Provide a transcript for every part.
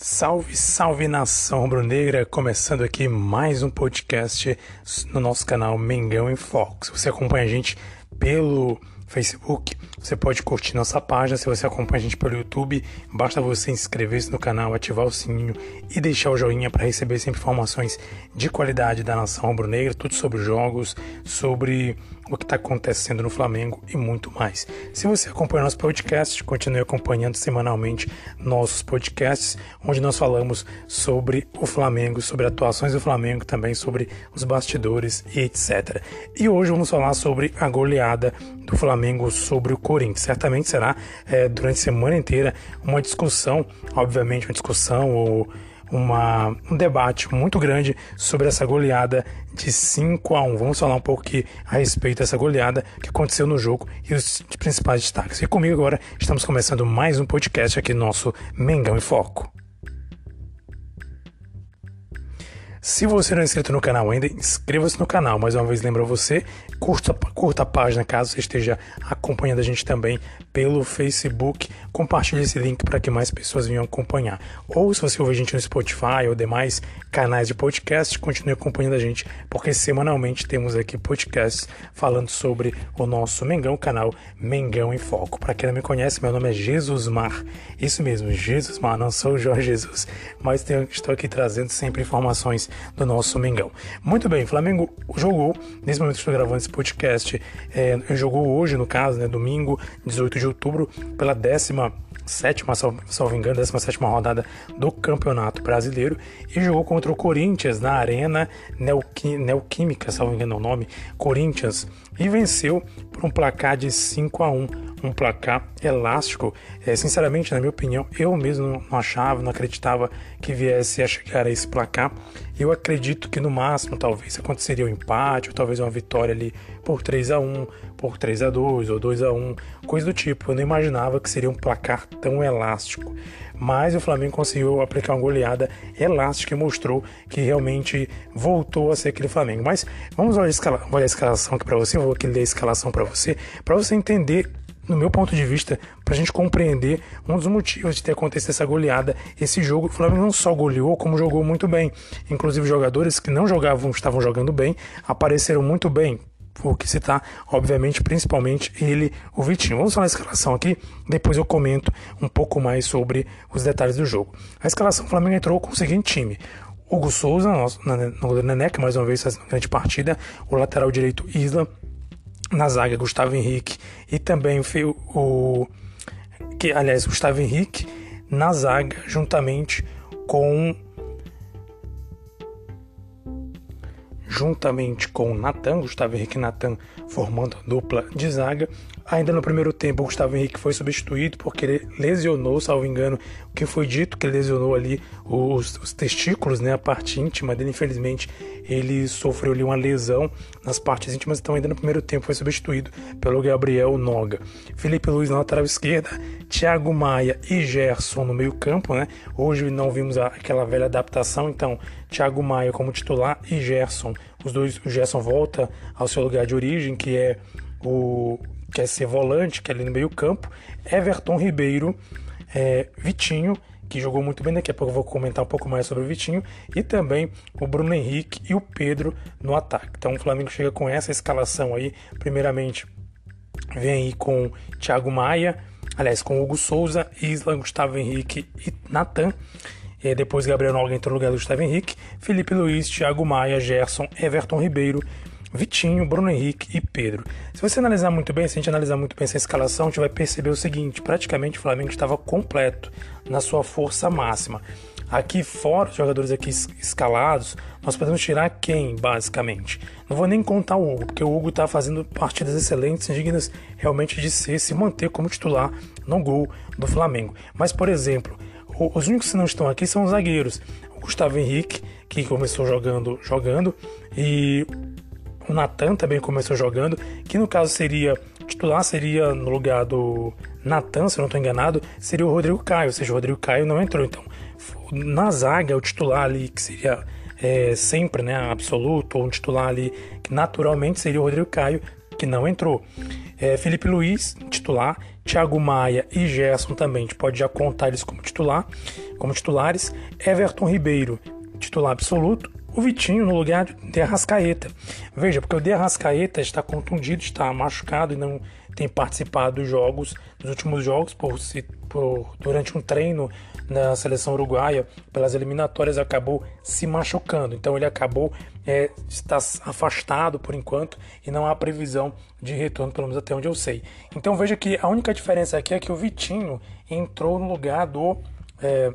Salve, salve nação rubro-negra! Começando aqui mais um podcast no nosso canal Mengão em Foco. Se você acompanha a gente pelo Facebook, você pode curtir nossa página. Se você acompanha a gente pelo YouTube, basta você inscrever-se no canal, ativar o sininho e deixar o joinha para receber sempre informações de qualidade da nação rubro-negra, tudo sobre jogos, sobre o que está acontecendo no Flamengo e muito mais. Se você acompanha nosso podcast, continue acompanhando semanalmente nossos podcasts, onde nós falamos sobre o Flamengo, sobre atuações do Flamengo, também sobre os bastidores e etc. E hoje vamos falar sobre a goleada do Flamengo sobre o Corinthians. Certamente será é, durante a semana inteira uma discussão, obviamente uma discussão ou uma, um debate muito grande sobre essa goleada de 5 a 1. Vamos falar um pouco aqui a respeito dessa goleada que aconteceu no jogo e os principais destaques. E comigo agora estamos começando mais um podcast aqui nosso Mengão em Foco. Se você não é inscrito no canal ainda, inscreva-se no canal. Mais uma vez lembro você, curta, curta a página caso você esteja acompanhando a gente também pelo Facebook. Compartilhe esse link para que mais pessoas venham acompanhar. Ou se você ouve a gente no Spotify ou demais canais de podcast, continue acompanhando a gente, porque semanalmente temos aqui podcasts falando sobre o nosso Mengão, canal Mengão em Foco. Para quem não me conhece, meu nome é Jesus Mar. Isso mesmo, Jesus Mar, não sou o Jorge Jesus, mas tenho, estou aqui trazendo sempre informações do nosso Mengão. Muito bem, Flamengo jogou, nesse momento que estou gravando esse podcast, é, jogou hoje, no caso, né, domingo, 18 de outubro, pela décima sétima, salvo engano, 17 rodada do Campeonato Brasileiro e jogou contra o Corinthians na Arena Neoquímica, salvo engano é o nome, Corinthians, e venceu por um placar de 5 a 1 um placar elástico. É, sinceramente, na minha opinião, eu mesmo não achava, não acreditava que viesse a chegar a esse placar. Eu acredito que no máximo, talvez, aconteceria um empate, ou talvez uma vitória ali por 3 a 1 por 3 a 2 ou 2 a 1 coisa do tipo. Eu não imaginava que seria um placar tão elástico. Mas o Flamengo conseguiu aplicar uma goleada elástica e mostrou que realmente voltou a ser aquele Flamengo. Mas vamos olhar a, a escalação aqui para você, vou aqui ler a escalação para você, para você entender no meu ponto de vista, para a gente compreender um dos motivos de ter acontecido essa goleada. Esse jogo, o Flamengo não só goleou, como jogou muito bem. Inclusive, jogadores que não jogavam, estavam jogando bem, apareceram muito bem vou que citar, obviamente, principalmente ele, o Vitinho. Vamos falar a escalação aqui, depois eu comento um pouco mais sobre os detalhes do jogo. A escalação do Flamengo entrou com o seguinte time. Hugo Souza, nosso, no goleiro Neneca, mais uma vez fazendo uma grande partida. O lateral direito Isla. Na zaga, Gustavo Henrique. E também o, o que, aliás, Gustavo Henrique na zaga, juntamente com juntamente com Natan, Gustavo Henrique e Natan formando a dupla de zaga. Ainda no primeiro tempo, o Gustavo Henrique foi substituído porque ele lesionou, salvo engano, o que foi dito que ele lesionou ali os, os testículos, né, a parte íntima dele. Infelizmente, ele sofreu ali uma lesão nas partes íntimas, então ainda no primeiro tempo foi substituído pelo Gabriel Noga. Felipe Luiz na lateral esquerda, Thiago Maia e Gerson no meio campo, né? Hoje não vimos aquela velha adaptação, então Thiago Maia como titular e Gerson. Os dois, o Gerson volta ao seu lugar de origem, que é o quer ser volante, que é ali no meio campo, Everton Ribeiro, é, Vitinho, que jogou muito bem, daqui a pouco eu vou comentar um pouco mais sobre o Vitinho, e também o Bruno Henrique e o Pedro no ataque. Então o Flamengo chega com essa escalação aí, primeiramente vem aí com Thiago Maia, aliás, com Hugo Souza, Isla, Gustavo Henrique e Natan. E depois Gabriel Noga entrou no lugar do Gustavo Henrique, Felipe Luiz, Thiago Maia, Gerson, Everton Ribeiro, Vitinho, Bruno Henrique e Pedro. Se você analisar muito bem, se a gente analisar muito bem essa escalação, a gente vai perceber o seguinte: praticamente o Flamengo estava completo na sua força máxima. Aqui fora, os jogadores aqui escalados, nós podemos tirar quem, basicamente? Não vou nem contar o Hugo, porque o Hugo está fazendo partidas excelentes, dignas realmente de ser, se manter como titular no gol do Flamengo. Mas, por exemplo, os únicos que não estão aqui são os zagueiros. O Gustavo Henrique, que começou jogando, jogando, e o Natan também começou jogando, que no caso seria titular seria no lugar do Natan, se eu não estou enganado, seria o Rodrigo Caio, ou seja, o Rodrigo Caio não entrou. Então, na zaga, o titular ali, que seria é, sempre né, absoluto, ou um titular ali que naturalmente seria o Rodrigo Caio, que não entrou. É, Felipe Luiz, titular. Thiago Maia e Gerson também. A gente pode já contar eles como titular, como titulares. Everton Ribeiro, titular absoluto. O Vitinho no lugar de Arrascaeta. Veja, porque o De Arrascaeta está contundido, está machucado e não tem participado dos jogos, dos últimos jogos, por, por durante um treino na seleção uruguaia, pelas eliminatórias, acabou se machucando. Então ele acabou é, está afastado por enquanto e não há previsão de retorno, pelo menos até onde eu sei. Então veja que a única diferença aqui é que o Vitinho entrou no lugar do é,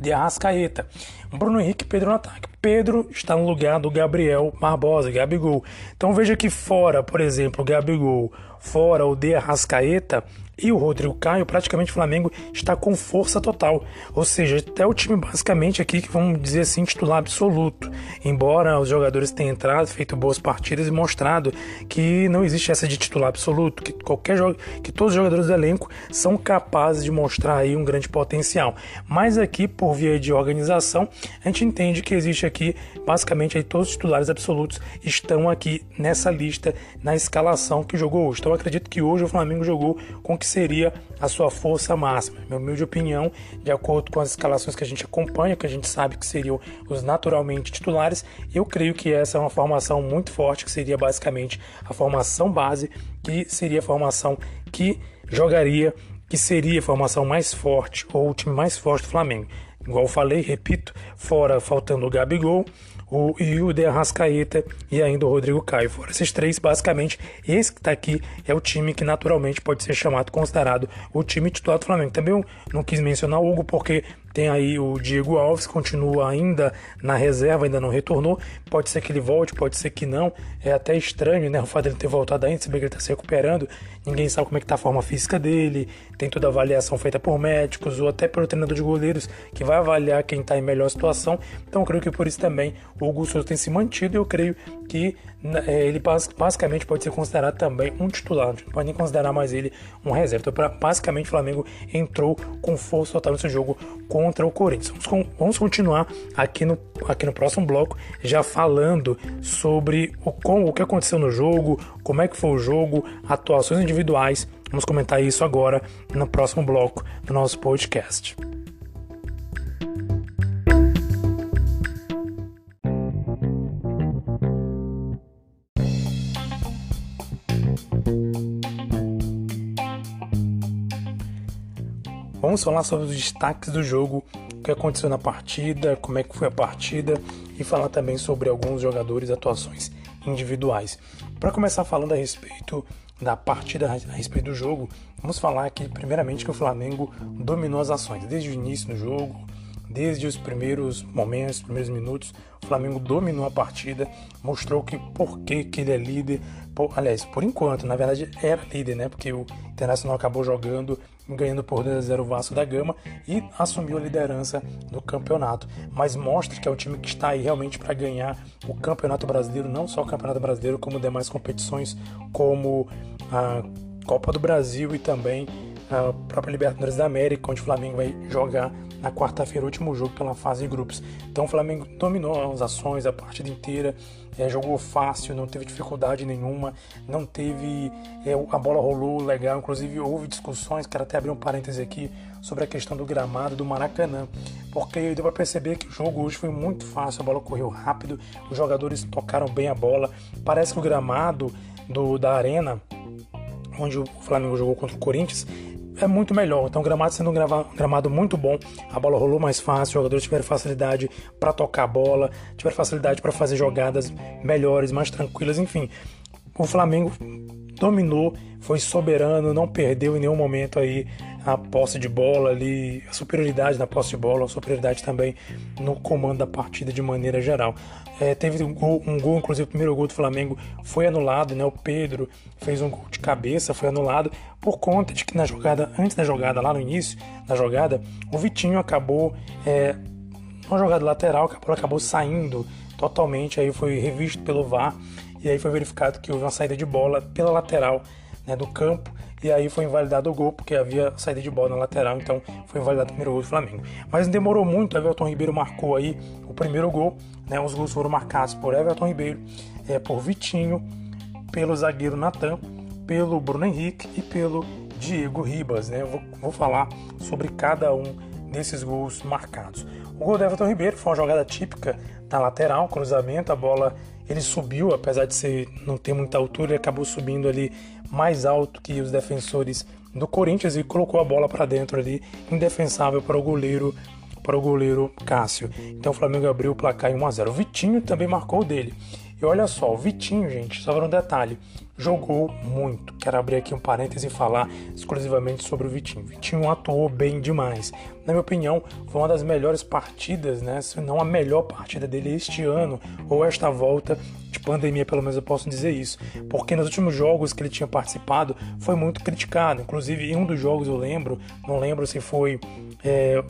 de Arrascaeta. Bruno Henrique e Pedro no ataque. Pedro está no lugar do Gabriel Barbosa, Gabigol. Então veja que fora, por exemplo, Gabigol, fora o de Arrascaeta, e o Rodrigo Caio, praticamente o Flamengo está com força total. Ou seja, até o time basicamente aqui que vamos dizer assim titular absoluto. Embora os jogadores tenham entrado, feito boas partidas e mostrado que não existe essa de titular absoluto, que qualquer jogo, que todos os jogadores do elenco são capazes de mostrar aí um grande potencial. Mas aqui, por via de organização, a gente entende que existe aqui basicamente aí todos os titulares absolutos estão aqui nessa lista, na escalação que jogou hoje. Então acredito que hoje o Flamengo jogou com que que seria a sua força máxima. Minha humilde opinião, de acordo com as escalações que a gente acompanha, que a gente sabe que seriam os naturalmente titulares, eu creio que essa é uma formação muito forte, que seria basicamente a formação base, que seria a formação que jogaria, que seria a formação mais forte, ou o time mais forte do Flamengo. Igual falei, repito, fora faltando o Gabigol, o, e o De Arrascaeta e ainda o Rodrigo Caio. Fora esses três, basicamente, esse que está aqui é o time que naturalmente pode ser chamado, considerado o time titular do Flamengo. Também não quis mencionar o Hugo porque tem aí o Diego Alves, continua ainda na reserva, ainda não retornou. Pode ser que ele volte, pode ser que não. É até estranho, né? O fato dele ter voltado ainda, se bem que ele está se recuperando. Ninguém sabe como é que tá a forma física dele. Tem toda a avaliação feita por médicos ou até pelo treinador de goleiros, que vai avaliar quem está em melhor situação. Então eu creio que por isso também o Souza tem se mantido. E eu creio que né, é, ele basicamente pode ser considerado também um titular. Não pode nem considerar mais ele um reserva. Então, basicamente, o Flamengo entrou com força total nesse jogo com contra o Corinthians. Vamos, vamos continuar aqui no, aqui no próximo bloco, já falando sobre o, com, o que aconteceu no jogo, como é que foi o jogo, atuações individuais. Vamos comentar isso agora no próximo bloco do nosso podcast. Vamos falar sobre os destaques do jogo, o que aconteceu na partida, como é que foi a partida e falar também sobre alguns jogadores, atuações individuais. Para começar falando a respeito da partida, a respeito do jogo, vamos falar aqui primeiramente que o Flamengo dominou as ações desde o início do jogo, desde os primeiros momentos, primeiros minutos, o Flamengo dominou a partida, mostrou que por que, que ele é líder, por, aliás, por enquanto, na verdade era líder, né? Porque o Internacional acabou jogando ganhando por 2 a 0 o Vasco da Gama e assumiu a liderança do campeonato. Mas mostra que é um time que está aí realmente para ganhar o Campeonato Brasileiro, não só o Campeonato Brasileiro, como demais competições, como a Copa do Brasil e também a própria Libertadores da América, onde o Flamengo vai jogar na quarta-feira, o último jogo pela fase de grupos. Então o Flamengo dominou as ações a partida inteira, é, jogou fácil, não teve dificuldade nenhuma, não teve. É, a bola rolou legal, inclusive houve discussões, quero até abrir um parêntese aqui, sobre a questão do gramado do Maracanã, porque deu para perceber que o jogo hoje foi muito fácil, a bola correu rápido, os jogadores tocaram bem a bola. Parece que o gramado do, da Arena, onde o Flamengo jogou contra o Corinthians, é muito melhor. Então, o gramado sendo um gramado muito bom, a bola rolou mais fácil, os jogadores tiveram facilidade para tocar a bola, tiveram facilidade para fazer jogadas melhores, mais tranquilas, enfim. O Flamengo dominou, foi soberano, não perdeu em nenhum momento aí a posse de bola ali, a superioridade na posse de bola, a superioridade também no comando da partida de maneira geral. É, teve um gol, um gol, inclusive o primeiro gol do Flamengo foi anulado, né? O Pedro fez um gol de cabeça, foi anulado por conta de que na jogada, antes da jogada, lá no início da jogada, o Vitinho acabou é, uma jogada lateral, acabou, acabou saindo totalmente, aí foi revisto pelo VAR e aí foi verificado que houve uma saída de bola pela lateral né, do campo e aí foi invalidado o gol porque havia saída de bola na lateral, então foi invalidado o primeiro gol do Flamengo. Mas não demorou muito, Everton Ribeiro marcou aí o primeiro gol, né, os gols foram marcados por Everton Ribeiro, é, por Vitinho, pelo zagueiro Natan, pelo Bruno Henrique e pelo Diego Ribas. Né? Vou, vou falar sobre cada um desses gols marcados. O gol do Everton Ribeiro foi uma jogada típica na lateral, cruzamento, a bola ele subiu, apesar de ser, não ter muita altura, ele acabou subindo ali mais alto que os defensores do Corinthians e colocou a bola para dentro ali, indefensável para o goleiro para o goleiro Cássio. Então o Flamengo abriu o placar em 1 a 0. O Vitinho também marcou dele. E olha só, o Vitinho, gente, só para um detalhe, jogou muito. Quero abrir aqui um parêntese e falar exclusivamente sobre o Vitinho. Vitinho atuou bem demais. Na minha opinião, foi uma das melhores partidas, né? Se não a melhor partida dele este ano ou esta volta de pandemia, pelo menos eu posso dizer isso. Porque nos últimos jogos que ele tinha participado foi muito criticado. Inclusive, em um dos jogos eu lembro, não lembro se foi. É,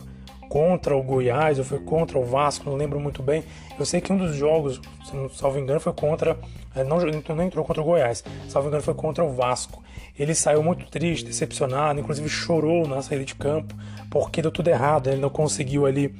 contra o Goiás ou foi contra o Vasco, não lembro muito bem. Eu sei que um dos jogos, se não salvo engano, foi contra. É, não, não entrou contra o Goiás, salvo engano, foi contra o Vasco. Ele saiu muito triste, decepcionado, inclusive chorou na saída de campo, porque deu tudo errado, ele não conseguiu ali.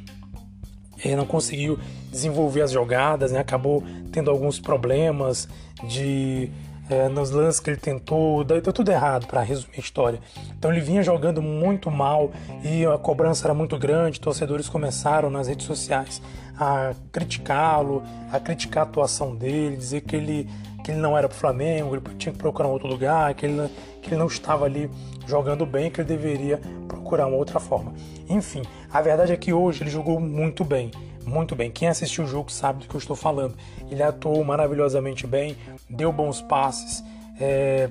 Ele não conseguiu desenvolver as jogadas, né? acabou tendo alguns problemas de é, nos lances que ele tentou, deu, deu tudo errado para resumir a história. Então ele vinha jogando muito mal e a cobrança era muito grande. Torcedores começaram nas redes sociais a criticá-lo, a criticar a atuação dele, dizer que ele, que ele não era para o Flamengo, ele tinha que procurar um outro lugar, que ele, que ele não estava ali jogando bem, que ele deveria procurar uma outra forma. Enfim, a verdade é que hoje ele jogou muito bem muito bem. Quem assistiu o jogo sabe do que eu estou falando. Ele atuou maravilhosamente bem, deu bons passes, é,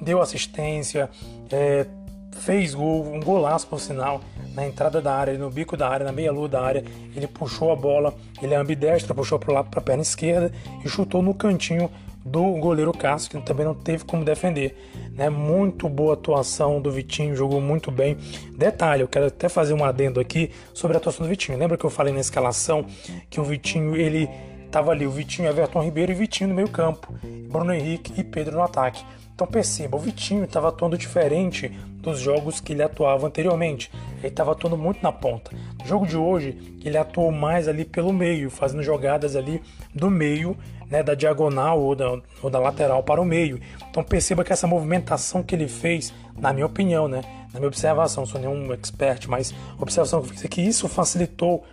deu assistência, é, fez gol, um golaço por sinal, na entrada da área, no bico da área, na meia-lua da área. Ele puxou a bola, ele é ambidestro, puxou para o lado para a perna esquerda e chutou no cantinho do goleiro Cássio, que também não teve como defender. Né? Muito boa atuação do Vitinho, jogou muito bem. Detalhe, eu quero até fazer um adendo aqui sobre a atuação do Vitinho. Lembra que eu falei na escalação que o Vitinho, ele estava ali, o Vitinho, Everton Ribeiro e Vitinho no meio campo, Bruno Henrique e Pedro no ataque. Então perceba, o Vitinho estava atuando diferente dos jogos que ele atuava anteriormente. Ele estava atuando muito na ponta. No jogo de hoje, ele atuou mais ali pelo meio, fazendo jogadas ali do meio, né, da diagonal ou da, ou da lateral para o meio. Então perceba que essa movimentação que ele fez, na minha opinião, né, na minha observação, sou nenhum expert, mas a observação que eu fiz é que isso facilitou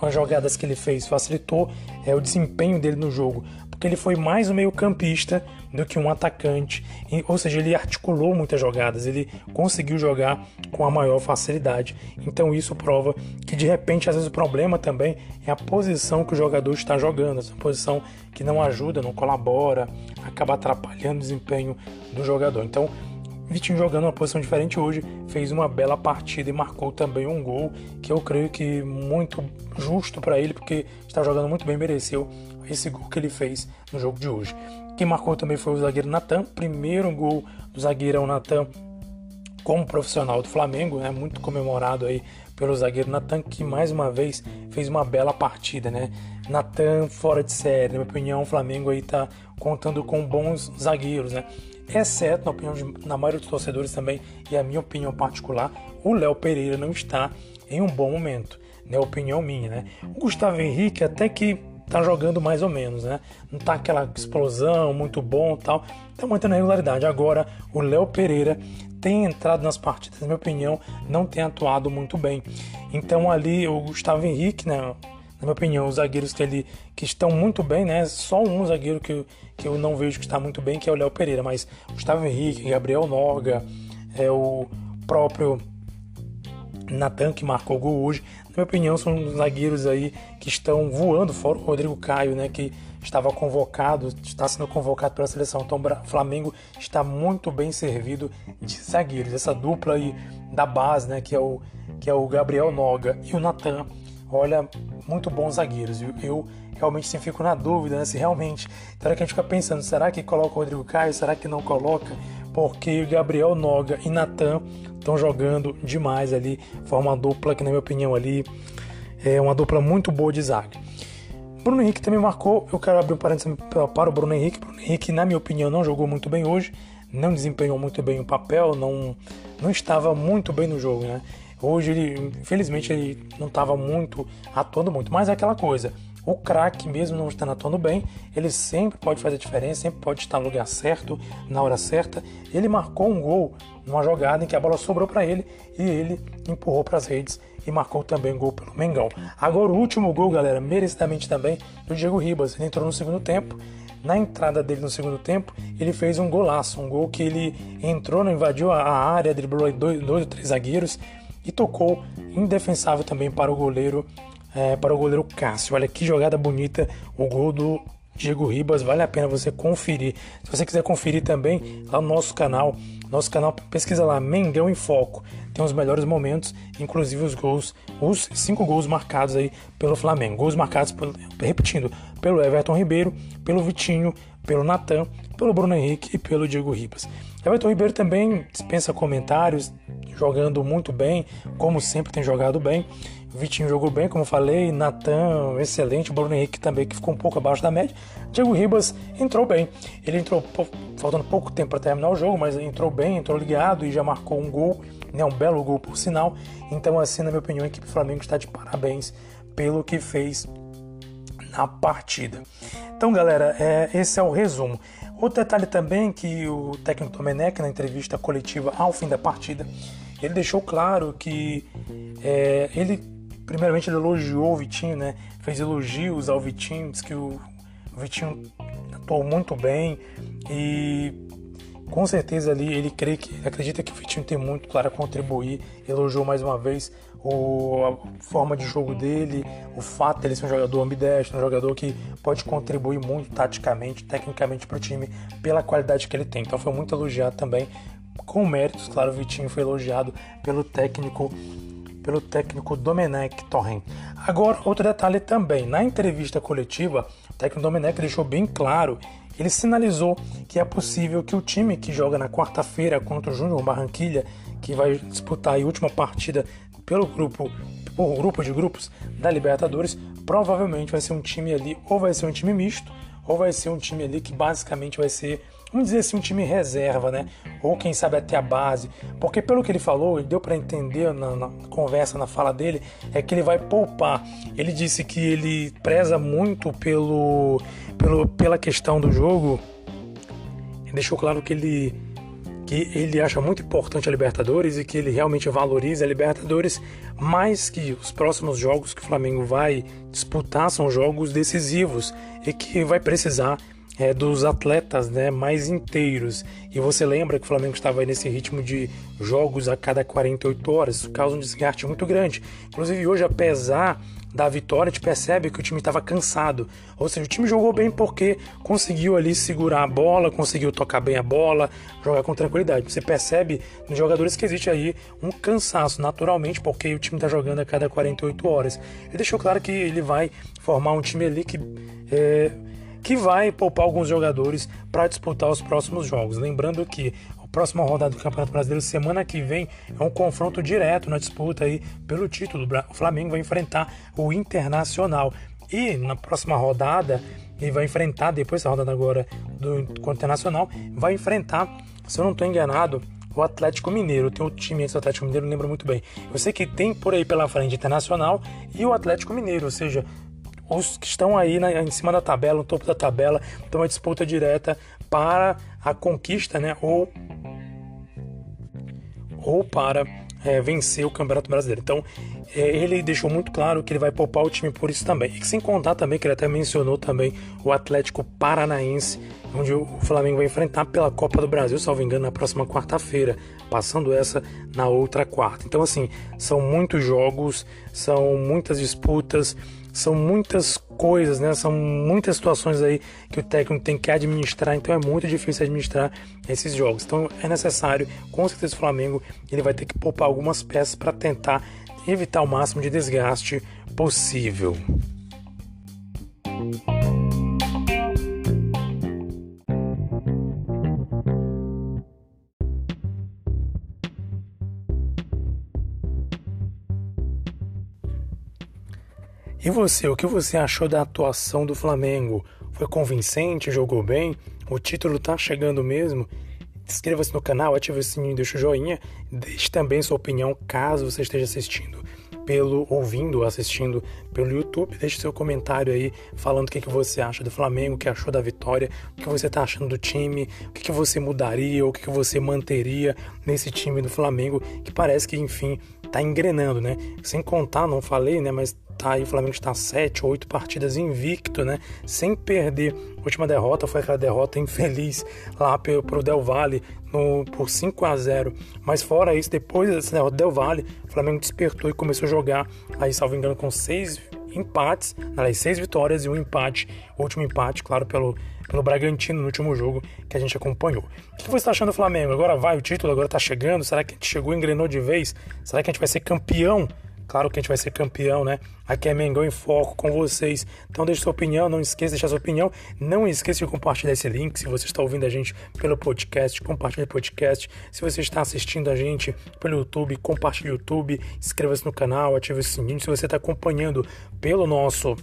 as jogadas que ele fez, facilitou é, o desempenho dele no jogo porque ele foi mais um meio-campista do que um atacante, ou seja, ele articulou muitas jogadas, ele conseguiu jogar com a maior facilidade. Então isso prova que de repente às vezes o problema também é a posição que o jogador está jogando, essa posição que não ajuda, não colabora, acaba atrapalhando o desempenho do jogador. Então Vitinho jogando uma posição diferente hoje, fez uma bela partida e marcou também um gol que eu creio que muito justo para ele, porque está jogando muito bem, mereceu esse gol que ele fez no jogo de hoje. Quem marcou também foi o zagueiro Natan, primeiro gol do zagueirão Natan como profissional do Flamengo, né? muito comemorado aí pelo zagueiro Natan, que mais uma vez fez uma bela partida, né? Natan fora de série, na minha opinião, o Flamengo aí tá contando com bons zagueiros, né? Exceto, na opinião de, na maioria dos torcedores também, e a minha opinião particular, o Léo Pereira não está em um bom momento, né? Opinião minha, né? O Gustavo Henrique até que tá jogando mais ou menos, né? Não tá aquela explosão muito bom tal, tá mantendo a regularidade. Agora, o Léo Pereira tem entrado nas partidas, na minha opinião, não tem atuado muito bem. Então ali o Gustavo Henrique, né? Na minha opinião, os zagueiros que, ele, que estão muito bem, né? Só um zagueiro que, que eu não vejo que está muito bem, que é o Léo Pereira, mas Gustavo Henrique, Gabriel Norga, é o próprio Natan que marcou gol hoje. Na minha opinião, são zagueiros aí que estão voando, fora o Rodrigo Caio, né, que estava convocado, está sendo convocado pela seleção. Então o Flamengo está muito bem servido de zagueiros. Essa dupla aí da base, né, que é o, que é o Gabriel Noga e o Natan, olha, muito bons zagueiros. Eu, eu realmente sim, fico na dúvida né, se realmente. Será que a gente fica pensando, será que coloca o Rodrigo Caio? Será que não coloca? Porque o Gabriel Noga e Natan estão jogando demais ali. Forma uma dupla que, na minha opinião, ali é uma dupla muito boa de zaga. Bruno Henrique também marcou. Eu quero abrir um parênteses para o Bruno Henrique. Bruno Henrique, na minha opinião, não jogou muito bem hoje. Não desempenhou muito bem o papel. Não, não estava muito bem no jogo, né? Hoje ele, infelizmente, ele não estava muito atuando muito. Mas é aquela coisa. O craque, mesmo não estando atuando bem, ele sempre pode fazer diferença, sempre pode estar no lugar certo, na hora certa. Ele marcou um gol numa jogada em que a bola sobrou para ele e ele empurrou para as redes e marcou também um gol pelo Mengão. Agora o último gol, galera, merecidamente também do Diego Ribas. Ele entrou no segundo tempo. Na entrada dele no segundo tempo, ele fez um golaço, um gol que ele entrou, invadiu a área, driblou dois, dois ou três zagueiros e tocou indefensável também para o goleiro é, para o goleiro Cássio. Olha que jogada bonita, o gol do Diego Ribas, vale a pena você conferir. Se você quiser conferir também lá no nosso canal, nosso canal pesquisa lá Mengão em Foco. Tem os melhores momentos, inclusive os gols, os cinco gols marcados aí pelo Flamengo. Gols marcados, por, repetindo, pelo Everton Ribeiro, pelo Vitinho, pelo Natan, pelo Bruno Henrique e pelo Diego Ribas. Everton Ribeiro também dispensa comentários, jogando muito bem, como sempre tem jogado bem. Vitinho jogou bem, como falei, Natan, excelente, Bruno Henrique também, que ficou um pouco abaixo da média. Diego Ribas entrou bem. Ele entrou faltando pouco tempo para terminar o jogo, mas entrou bem, entrou ligado e já marcou um gol, né, um belo gol por sinal. Então, assim, na minha opinião, a equipe do Flamengo está de parabéns pelo que fez na partida. Então, galera, é, esse é o resumo. Outro detalhe também que o técnico Domenech, na entrevista coletiva ao fim da partida, ele deixou claro que é, ele, primeiramente, ele elogiou o Vitinho, né? Fez elogios ao Vitinho, disse que o Vitinho atuou muito bem e com certeza ali ele crê que ele acredita que o Vitinho tem muito claro a contribuir. Elogiou mais uma vez o, a forma de jogo dele, o fato dele ser um jogador ambidestro, um jogador que pode contribuir muito taticamente, tecnicamente para o time pela qualidade que ele tem. Então foi muito elogiado também com méritos, claro, o Vitinho foi elogiado pelo técnico pelo técnico Domenech Torren. Agora, outro detalhe também, na entrevista coletiva, o técnico Domenech deixou bem claro, ele sinalizou que é possível que o time que joga na quarta-feira contra o Júnior Barranquilha, que vai disputar a última partida pelo grupo, por grupo de grupos da Libertadores, provavelmente vai ser um time ali, ou vai ser um time misto, ou vai ser um time ali que basicamente vai ser vamos dizer assim, um time reserva, né? Ou quem sabe até a base. Porque pelo que ele falou, deu para entender na, na, conversa, na fala dele, é que ele vai poupar. Ele disse que ele preza muito pelo, pelo pela questão do jogo. Deixou claro que ele que ele acha muito importante a Libertadores e que ele realmente valoriza a Libertadores mais que os próximos jogos que o Flamengo vai disputar são jogos decisivos e que vai precisar é, dos atletas né, mais inteiros. E você lembra que o Flamengo estava nesse ritmo de jogos a cada 48 horas, isso causa um desgaste muito grande. Inclusive hoje, apesar da vitória, a gente percebe que o time estava cansado. Ou seja, o time jogou bem porque conseguiu ali segurar a bola, conseguiu tocar bem a bola, jogar com tranquilidade. Você percebe nos jogadores que existe aí um cansaço naturalmente, porque o time está jogando a cada 48 horas. Ele deixou claro que ele vai formar um time ali que. É, que vai poupar alguns jogadores para disputar os próximos jogos. Lembrando que a próxima rodada do Campeonato Brasileiro, semana que vem, é um confronto direto na disputa aí pelo título. O Flamengo vai enfrentar o Internacional. E na próxima rodada, ele vai enfrentar, depois da rodada agora do Internacional, vai enfrentar, se eu não estou enganado, o Atlético Mineiro. Tem o time antes do Atlético Mineiro, não lembro muito bem. Eu sei que tem por aí pela frente Internacional e o Atlético Mineiro, ou seja, os que estão aí na, em cima da tabela, no topo da tabela, então uma disputa direta para a conquista, né? Ou, ou para é, vencer o Campeonato Brasileiro. Então, é, ele deixou muito claro que ele vai poupar o time por isso também. E sem contar também que ele até mencionou também o Atlético Paranaense, onde o Flamengo vai enfrentar pela Copa do Brasil, salvo engano, na próxima quarta-feira, passando essa na outra quarta. Então, assim, são muitos jogos, são muitas disputas são muitas coisas, né? São muitas situações aí que o técnico tem que administrar, então é muito difícil administrar esses jogos. Então é necessário, com certeza o Flamengo, ele vai ter que poupar algumas peças para tentar evitar o máximo de desgaste possível. E você, o que você achou da atuação do Flamengo? Foi convincente? Jogou bem? O título tá chegando mesmo? Inscreva-se no canal, ative o sininho, deixa o joinha, deixe também sua opinião caso você esteja assistindo pelo ouvindo, assistindo pelo YouTube. Deixe seu comentário aí falando o que, que você acha do Flamengo, o que achou da vitória, o que você está achando do time, o que, você mudaria, o que, que você manteria nesse time do Flamengo, que parece que, enfim, tá engrenando, né? Sem contar, não falei, né? Mas tá aí, o Flamengo está sete ou oito partidas invicto, né? Sem perder. A última derrota foi aquela derrota infeliz lá pro Del Valle no, por 5 a 0 Mas fora isso, depois dessa derrota do Del Valle, o Flamengo despertou e começou a jogar, aí, salvo engano, com seis empates, aliás, seis vitórias e um empate. Último empate, claro, pelo, pelo Bragantino no último jogo que a gente acompanhou. O que você está achando do Flamengo? Agora vai o título, agora está chegando? Será que a gente chegou e engrenou de vez? Será que a gente vai ser campeão Claro que a gente vai ser campeão, né? Aqui é Mengão em Foco com vocês. Então deixe sua opinião, não esqueça de deixar sua opinião. Não esqueça de compartilhar esse link. Se você está ouvindo a gente pelo podcast, compartilhe o podcast. Se você está assistindo a gente pelo YouTube, compartilhe o YouTube. Inscreva-se no canal, ative o sininho. Se você está acompanhando pelo nosso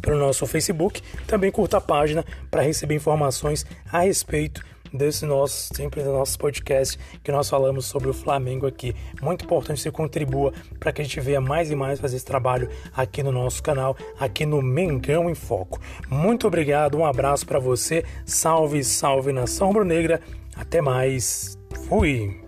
pelo nosso Facebook, também curta a página para receber informações a respeito desse nosso, sempre do nosso podcast que nós falamos sobre o Flamengo aqui. Muito importante que você contribua para que a gente venha mais e mais fazer esse trabalho aqui no nosso canal, aqui no Mengão em Foco. Muito obrigado, um abraço para você. Salve, salve nação rubro-negra. Até mais. Fui.